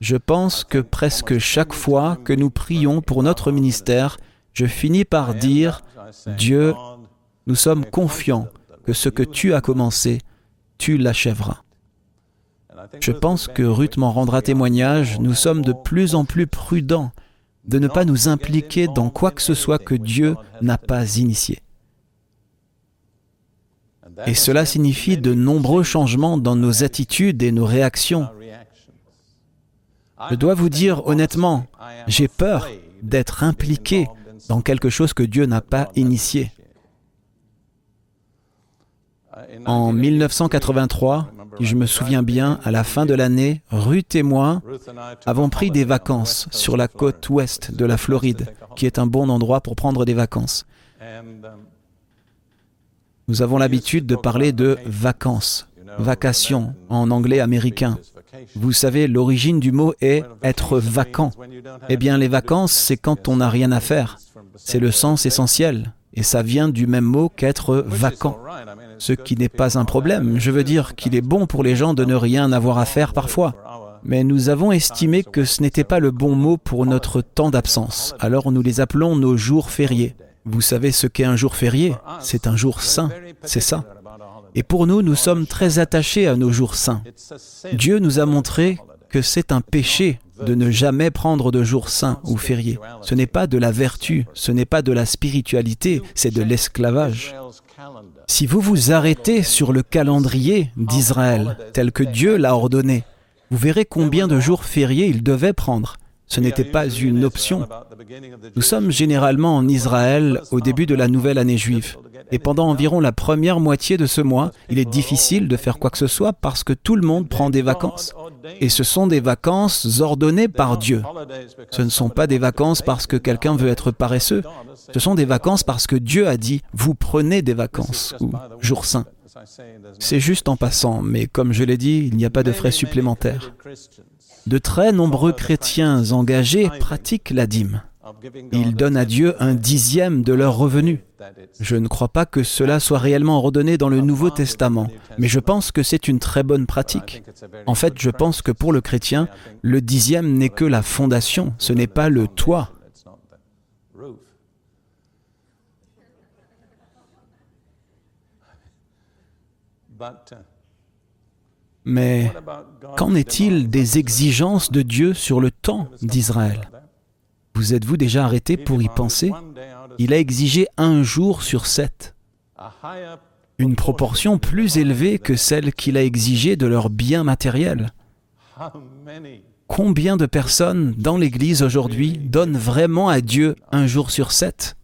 Speaker 1: Je pense que presque chaque fois que nous prions pour notre ministère, je finis par dire, Dieu, nous sommes confiants que ce que tu as commencé, tu l'achèveras. Je pense que Ruth m'en rendra témoignage, nous sommes de plus en plus prudents de ne pas nous impliquer dans quoi que ce soit que Dieu n'a pas initié. Et cela signifie de nombreux changements dans nos attitudes et nos réactions. Je dois vous dire honnêtement, j'ai peur d'être impliqué dans quelque chose que Dieu n'a pas initié. En 1983, je me souviens bien, à la fin de l'année, Ruth et moi avons pris des vacances sur la côte ouest de la Floride, qui est un bon endroit pour prendre des vacances. Nous avons l'habitude de parler de vacances, vacations en anglais américain. Vous savez, l'origine du mot est être vacant. Eh bien, les vacances, c'est quand on n'a rien à faire. C'est le sens essentiel. Et ça vient du même mot qu'être vacant ce qui n'est pas un problème. Je veux dire qu'il est bon pour les gens de ne rien avoir à faire parfois. Mais nous avons estimé que ce n'était pas le bon mot pour notre temps d'absence. Alors nous les appelons nos jours fériés. Vous savez ce qu'est un jour férié? C'est un jour saint, c'est ça. Et pour nous, nous sommes très attachés à nos jours saints. Dieu nous a montré que c'est un péché de ne jamais prendre de jours saints ou fériés. Ce n'est pas de la vertu, ce n'est pas de la spiritualité, c'est de l'esclavage. Si vous vous arrêtez sur le calendrier d'Israël tel que Dieu l'a ordonné, vous verrez combien de jours fériés il devait prendre. Ce n'était pas une option. Nous sommes généralement en Israël au début de la nouvelle année juive. Et pendant environ la première moitié de ce mois, il est difficile de faire quoi que ce soit parce que tout le monde prend des vacances. Et ce sont des vacances ordonnées par Dieu. Ce ne sont pas des vacances parce que quelqu'un veut être paresseux. Ce sont des vacances parce que Dieu a dit, vous prenez des vacances ou jours saints. C'est juste en passant, mais comme je l'ai dit, il n'y a pas de frais supplémentaires. De très nombreux chrétiens engagés pratiquent la dîme. Ils donnent à Dieu un dixième de leurs revenus. Je ne crois pas que cela soit réellement ordonné dans le Nouveau Testament, mais je pense que c'est une très bonne pratique. En fait, je pense que pour le chrétien, le dixième n'est que la fondation, ce n'est pas le toit. Mais qu'en est-il des exigences de Dieu sur le temps d'Israël? Vous êtes-vous déjà arrêté pour y penser? Il a exigé un jour sur sept, une proportion plus élevée que celle qu'il a exigée de leurs biens matériels. Combien de personnes dans l'Église aujourd'hui donnent vraiment à Dieu un jour sur sept?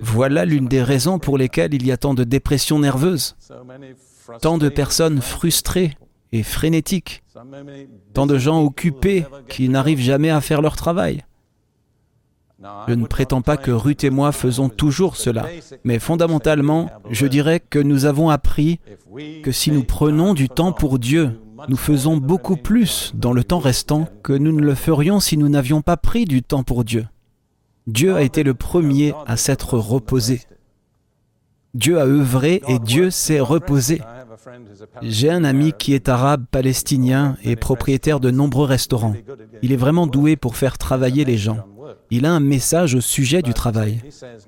Speaker 1: Voilà l'une des raisons pour lesquelles il y a tant de dépression nerveuse tant de personnes frustrées et frénétiques, tant de gens occupés qui n'arrivent jamais à faire leur travail. Je ne prétends pas que Ruth et moi faisons toujours cela, mais fondamentalement, je dirais que nous avons appris que si nous prenons du temps pour Dieu, nous faisons beaucoup plus dans le temps restant que nous ne le ferions si nous n'avions pas pris du temps pour Dieu. Dieu a été le premier à s'être reposé. Dieu a œuvré et Dieu s'est reposé. J'ai un ami qui est arabe palestinien et propriétaire de nombreux restaurants. Il est vraiment doué pour faire travailler les gens. Il a un message au sujet du travail.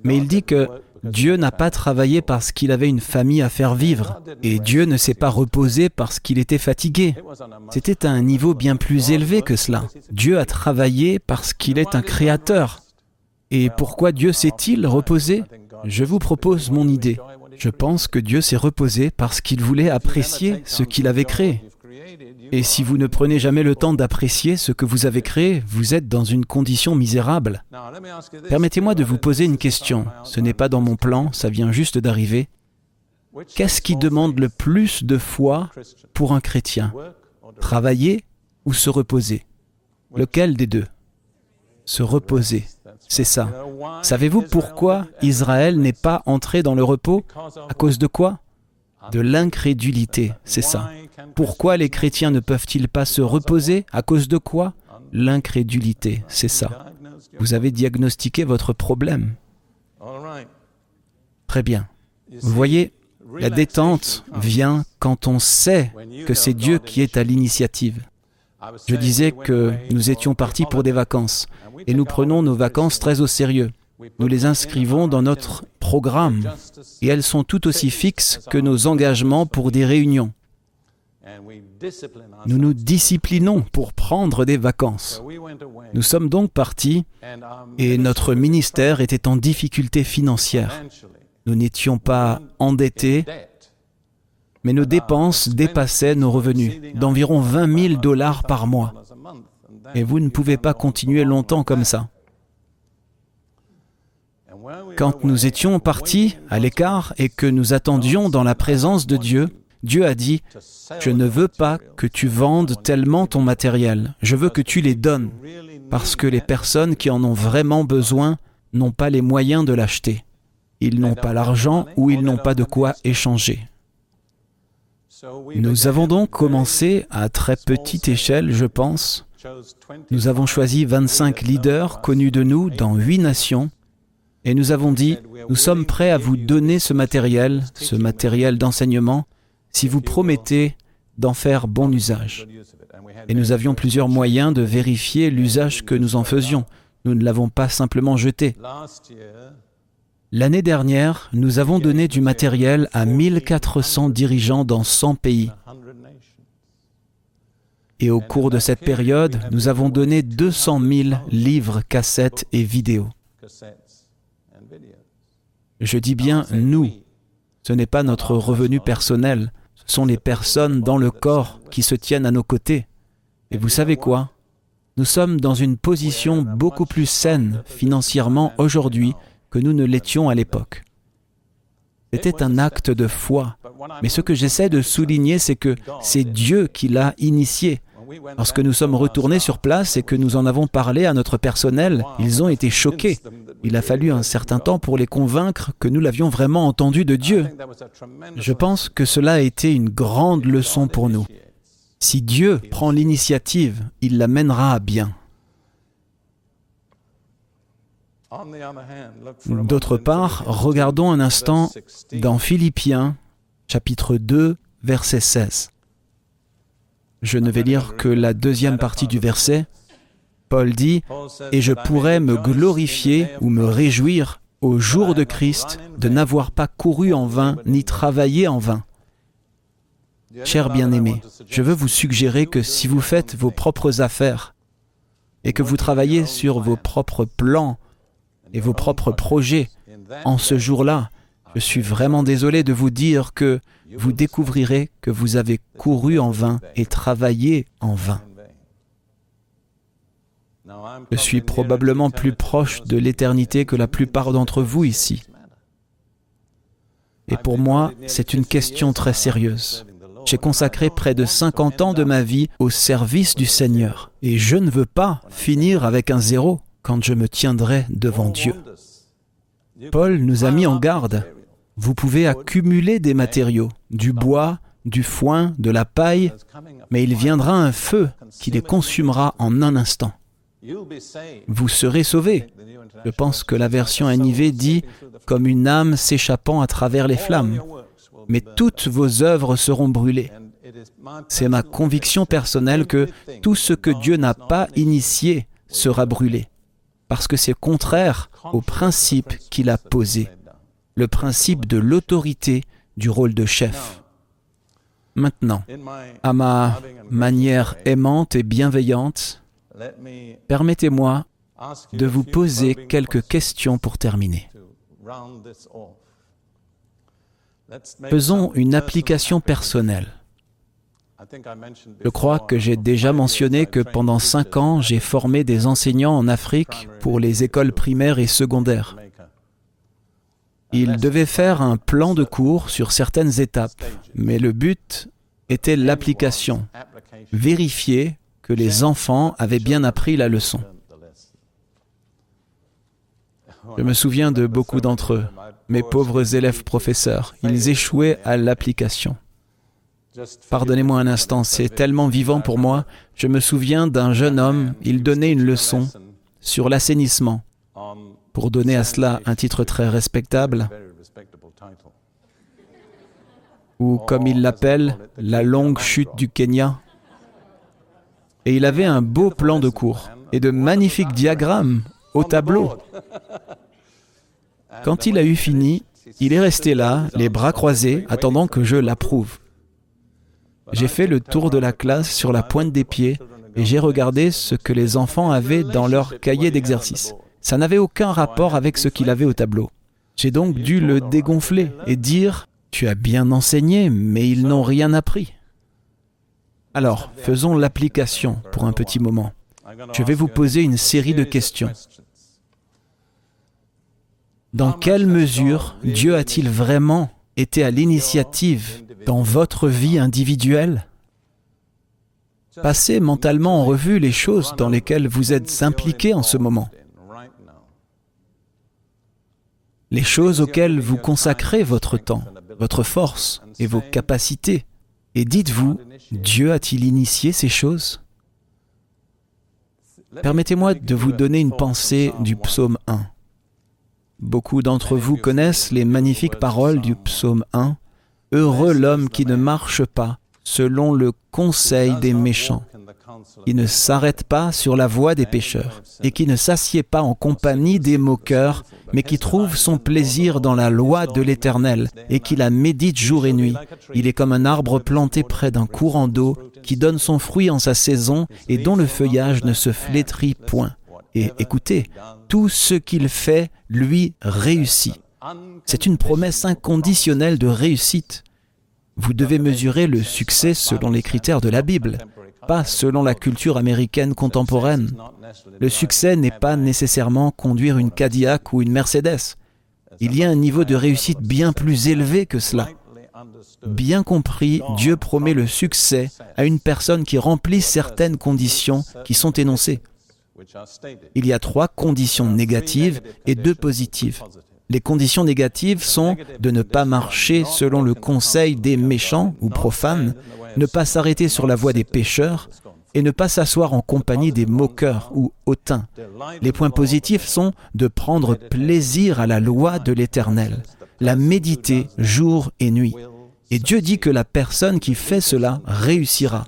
Speaker 1: Mais il dit que Dieu n'a pas travaillé parce qu'il avait une famille à faire vivre, et Dieu ne s'est pas reposé parce qu'il était fatigué. C'était à un niveau bien plus élevé que cela. Dieu a travaillé parce qu'il est un créateur. Et pourquoi Dieu s'est-il reposé? Je vous propose mon idée. Je pense que Dieu s'est reposé parce qu'il voulait apprécier ce qu'il avait créé. Et si vous ne prenez jamais le temps d'apprécier ce que vous avez créé, vous êtes dans une condition misérable. Permettez-moi de vous poser une question. Ce n'est pas dans mon plan, ça vient juste d'arriver. Qu'est-ce qui demande le plus de foi pour un chrétien? Travailler ou se reposer? Lequel des deux? Se reposer. C'est ça. Savez-vous pourquoi Israël n'est pas entré dans le repos? À cause de quoi? De l'incrédulité, c'est ça. Pourquoi les chrétiens ne peuvent-ils pas se reposer? À cause de quoi? L'incrédulité, c'est ça. Vous avez diagnostiqué votre problème. Très bien. Vous voyez, la détente vient quand on sait que c'est Dieu qui est à l'initiative. Je disais que nous étions partis pour des vacances et nous prenons nos vacances très au sérieux. Nous les inscrivons dans notre programme et elles sont tout aussi fixes que nos engagements pour des réunions. Nous nous disciplinons pour prendre des vacances. Nous sommes donc partis et notre ministère était en difficulté financière. Nous n'étions pas endettés, mais nos dépenses dépassaient nos revenus d'environ 20 000 dollars par mois. Et vous ne pouvez pas continuer longtemps comme ça. Quand nous étions partis à l'écart et que nous attendions dans la présence de Dieu, Dieu a dit, je ne veux pas que tu vendes tellement ton matériel, je veux que tu les donnes, parce que les personnes qui en ont vraiment besoin n'ont pas les moyens de l'acheter. Ils n'ont pas l'argent ou ils n'ont pas de quoi échanger. Nous avons donc commencé à très petite échelle, je pense. Nous avons choisi 25 leaders connus de nous dans huit nations et nous avons dit, nous sommes prêts à vous donner ce matériel, ce matériel d'enseignement, si vous promettez d'en faire bon usage. Et nous avions plusieurs moyens de vérifier l'usage que nous en faisions. Nous ne l'avons pas simplement jeté. L'année dernière, nous avons donné du matériel à 1400 dirigeants dans 100 pays. Et au cours de cette période, nous avons donné 200 000 livres, cassettes et vidéos. Je dis bien nous. Ce n'est pas notre revenu personnel, ce sont les personnes dans le corps qui se tiennent à nos côtés. Et vous savez quoi? Nous sommes dans une position beaucoup plus saine financièrement aujourd'hui que nous ne l'étions à l'époque. C'était un acte de foi. Mais ce que j'essaie de souligner, c'est que c'est Dieu qui l'a initié. Lorsque nous sommes retournés sur place et que nous en avons parlé à notre personnel, ils ont été choqués. Il a fallu un certain temps pour les convaincre que nous l'avions vraiment entendu de Dieu. Je pense que cela a été une grande leçon pour nous. Si Dieu prend l'initiative, il la mènera à bien. D'autre part, regardons un instant dans Philippiens chapitre 2 verset 16. Je ne vais lire que la deuxième partie du verset. Paul dit, Et je pourrais me glorifier ou me réjouir au jour de Christ de n'avoir pas couru en vain ni travaillé en vain. Cher bien-aimé, je veux vous suggérer que si vous faites vos propres affaires et que vous travaillez sur vos propres plans et vos propres projets. En ce jour-là, je suis vraiment désolé de vous dire que vous découvrirez que vous avez couru en vain et travaillé en vain. Je suis probablement plus proche de l'éternité que la plupart d'entre vous ici. Et pour moi, c'est une question très sérieuse. J'ai consacré près de 50 ans de ma vie au service du Seigneur, et je ne veux pas finir avec un zéro quand je me tiendrai devant Dieu. Paul nous a mis en garde. Vous pouvez accumuler des matériaux, du bois, du foin, de la paille, mais il viendra un feu qui les consumera en un instant. Vous serez sauvés. Je pense que la version NIV dit comme une âme s'échappant à travers les flammes. Mais toutes vos œuvres seront brûlées. C'est ma conviction personnelle que tout ce que Dieu n'a pas initié sera brûlé parce que c'est contraire au principe qu'il a posé, le principe de l'autorité du rôle de chef. Maintenant, à ma manière aimante et bienveillante, permettez-moi de vous poser quelques questions pour terminer. Faisons une application personnelle. Je crois que j'ai déjà mentionné que pendant cinq ans, j'ai formé des enseignants en Afrique pour les écoles primaires et secondaires. Ils devaient faire un plan de cours sur certaines étapes, mais le but était l'application, vérifier que les enfants avaient bien appris la leçon. Je me souviens de beaucoup d'entre eux, mes pauvres élèves professeurs. Ils échouaient à l'application. Pardonnez-moi un instant, c'est tellement vivant pour moi. Je me souviens d'un jeune homme, il donnait une leçon sur l'assainissement, pour donner à cela un titre très respectable, ou comme il l'appelle, la longue chute du Kenya. Et il avait un beau plan de cours et de magnifiques diagrammes au tableau. Quand il a eu fini, il est resté là, les bras croisés, attendant que je l'approuve. J'ai fait le tour de la classe sur la pointe des pieds et j'ai regardé ce que les enfants avaient dans leur cahier d'exercice. Ça n'avait aucun rapport avec ce qu'il avait au tableau. J'ai donc dû le dégonfler et dire Tu as bien enseigné, mais ils n'ont rien appris. Alors, faisons l'application pour un petit moment. Je vais vous poser une série de questions. Dans quelle mesure Dieu a-t-il vraiment été à l'initiative dans votre vie individuelle? Passez mentalement en revue les choses dans lesquelles vous êtes impliqué en ce moment. Les choses auxquelles vous consacrez votre temps, votre force et vos capacités. Et dites-vous, Dieu a-t-il initié ces choses? Permettez-moi de vous donner une pensée du psaume 1. Beaucoup d'entre vous connaissent les magnifiques paroles du psaume 1. Heureux l'homme qui ne marche pas selon le conseil des méchants, qui ne s'arrête pas sur la voie des pécheurs, et qui ne s'assied pas en compagnie des moqueurs, mais qui trouve son plaisir dans la loi de l'Éternel, et qui la médite jour et nuit. Il est comme un arbre planté près d'un courant d'eau, qui donne son fruit en sa saison, et dont le feuillage ne se flétrit point. Et écoutez, tout ce qu'il fait, lui, réussit. C'est une promesse inconditionnelle de réussite. Vous devez mesurer le succès selon les critères de la Bible, pas selon la culture américaine contemporaine. Le succès n'est pas nécessairement conduire une Cadillac ou une Mercedes. Il y a un niveau de réussite bien plus élevé que cela. Bien compris, Dieu promet le succès à une personne qui remplit certaines conditions qui sont énoncées. Il y a trois conditions négatives et deux positives. Les conditions négatives sont de ne pas marcher selon le conseil des méchants ou profanes, ne pas s'arrêter sur la voie des pécheurs et ne pas s'asseoir en compagnie des moqueurs ou hautains. Les points positifs sont de prendre plaisir à la loi de l'Éternel, la méditer jour et nuit. Et Dieu dit que la personne qui fait cela réussira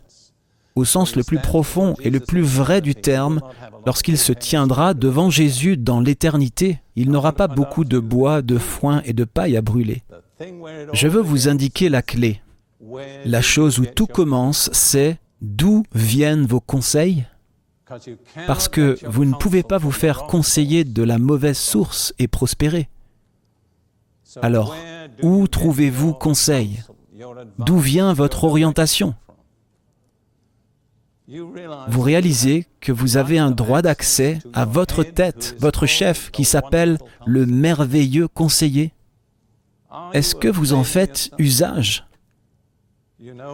Speaker 1: au sens le plus profond et le plus vrai du terme, lorsqu'il se tiendra devant Jésus dans l'éternité, il n'aura pas beaucoup de bois, de foin et de paille à brûler. Je veux vous indiquer la clé. La chose où tout commence, c'est d'où viennent vos conseils? Parce que vous ne pouvez pas vous faire conseiller de la mauvaise source et prospérer. Alors, où trouvez-vous conseil? D'où vient votre orientation? Vous réalisez que vous avez un droit d'accès à votre tête, votre chef, qui s'appelle le merveilleux conseiller. Est-ce que vous en faites usage?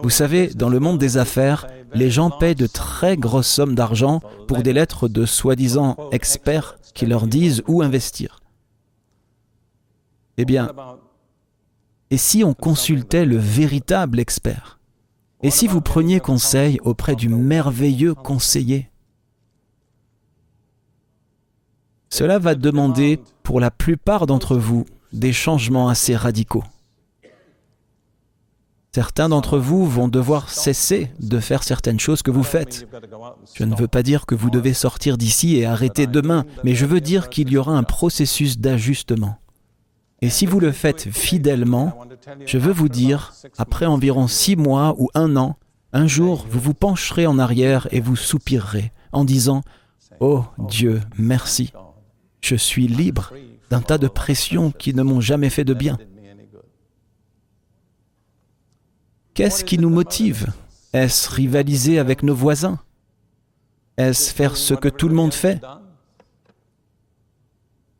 Speaker 1: Vous savez, dans le monde des affaires, les gens paient de très grosses sommes d'argent pour des lettres de soi-disant experts qui leur disent où investir. Eh bien, et si on consultait le véritable expert? Et si vous preniez conseil auprès du merveilleux conseiller? Cela va demander, pour la plupart d'entre vous, des changements assez radicaux. Certains d'entre vous vont devoir cesser de faire certaines choses que vous faites. Je ne veux pas dire que vous devez sortir d'ici et arrêter demain, mais je veux dire qu'il y aura un processus d'ajustement. Et si vous le faites fidèlement, je veux vous dire, après environ six mois ou un an, un jour, vous vous pencherez en arrière et vous soupirerez en disant, Oh Dieu, merci, je suis libre d'un tas de pressions qui ne m'ont jamais fait de bien. Qu'est-ce qui nous motive? Est-ce rivaliser avec nos voisins? Est-ce faire ce que tout le monde fait?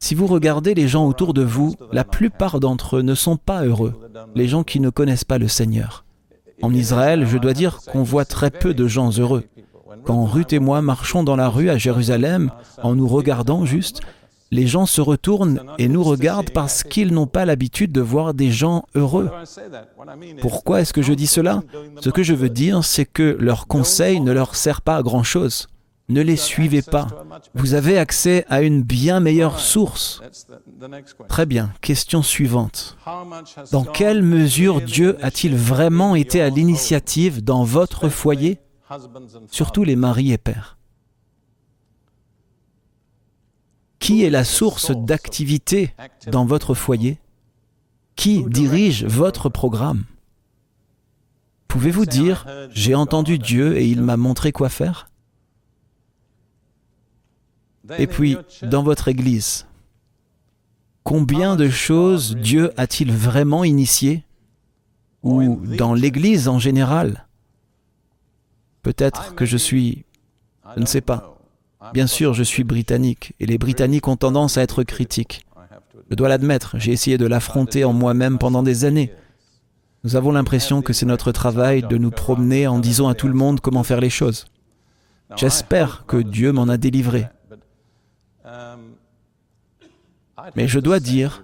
Speaker 1: Si vous regardez les gens autour de vous, la plupart d'entre eux ne sont pas heureux, les gens qui ne connaissent pas le Seigneur. En Israël, je dois dire qu'on voit très peu de gens heureux. Quand Ruth et moi marchons dans la rue à Jérusalem, en nous regardant juste, les gens se retournent et nous regardent parce qu'ils n'ont pas l'habitude de voir des gens heureux. Pourquoi est-ce que je dis cela? Ce que je veux dire, c'est que leur conseil ne leur sert pas à grand-chose. Ne les suivez pas. Vous avez accès à une bien meilleure source. Très bien, question suivante. Dans quelle mesure Dieu a-t-il vraiment été à l'initiative dans votre foyer Surtout les maris et pères? Qui est la source d'activité dans votre foyer? Qui dirige votre programme? Pouvez-vous dire, j'ai entendu Dieu et il m'a montré quoi faire? Et puis, dans votre Église, combien de choses Dieu a-t-il vraiment initiées Ou dans l'Église en général? Peut-être que je suis... Je ne sais pas. Bien sûr, je suis britannique, et les Britanniques ont tendance à être critiques. Je dois l'admettre, j'ai essayé de l'affronter en moi-même pendant des années. Nous avons l'impression que c'est notre travail de nous promener en disant à tout le monde comment faire les choses. J'espère que Dieu m'en a délivré. Mais je dois dire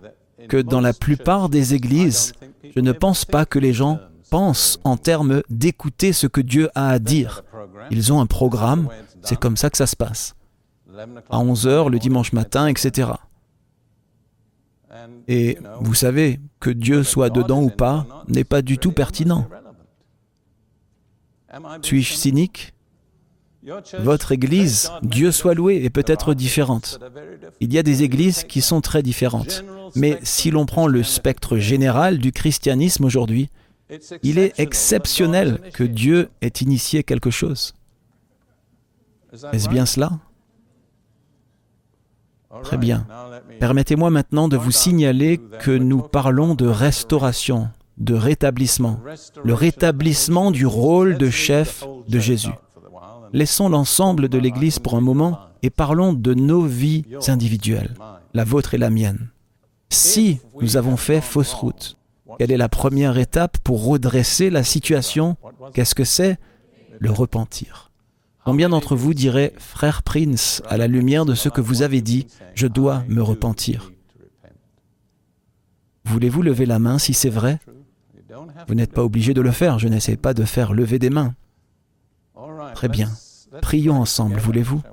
Speaker 1: que dans la plupart des églises, je ne pense pas que les gens pensent en termes d'écouter ce que Dieu a à dire. Ils ont un programme, c'est comme ça que ça se passe. À 11 heures le dimanche matin, etc. Et vous savez, que Dieu soit dedans ou pas n'est pas du tout pertinent. Suis-je cynique? Votre Église, Dieu soit loué, est peut-être différente. Il y a des églises qui sont très différentes. Mais si l'on prend le spectre général du christianisme aujourd'hui, il est exceptionnel que Dieu ait initié quelque chose. Est-ce bien cela? Très bien. Permettez-moi maintenant de vous signaler que nous parlons de restauration, de rétablissement, le rétablissement du rôle de chef de Jésus. Laissons l'ensemble de l'Église pour un moment et parlons de nos vies individuelles, la vôtre et la mienne. Si nous avons fait fausse route, quelle est la première étape pour redresser la situation? Qu'est-ce que c'est? Le repentir. Combien d'entre vous diraient, frère Prince, à la lumière de ce que vous avez dit, je dois me repentir Voulez-vous lever la main si c'est vrai? Vous n'êtes pas obligé de le faire, je n'essaie pas de faire lever des mains. Très bien. Prions ensemble, voulez-vous?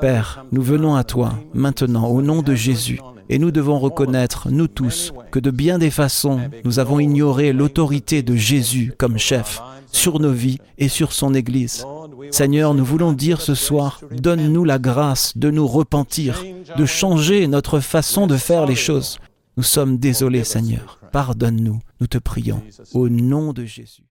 Speaker 1: Père, nous venons à toi maintenant au nom de Jésus et nous devons reconnaître, nous tous, que de bien des façons, nous avons ignoré l'autorité de Jésus comme chef sur nos vies et sur son Église. Seigneur, nous voulons dire ce soir, donne-nous la grâce de nous repentir, de changer notre façon de faire les choses. Nous sommes désolés, Seigneur. Pardonne-nous, nous te prions, au nom de Jésus.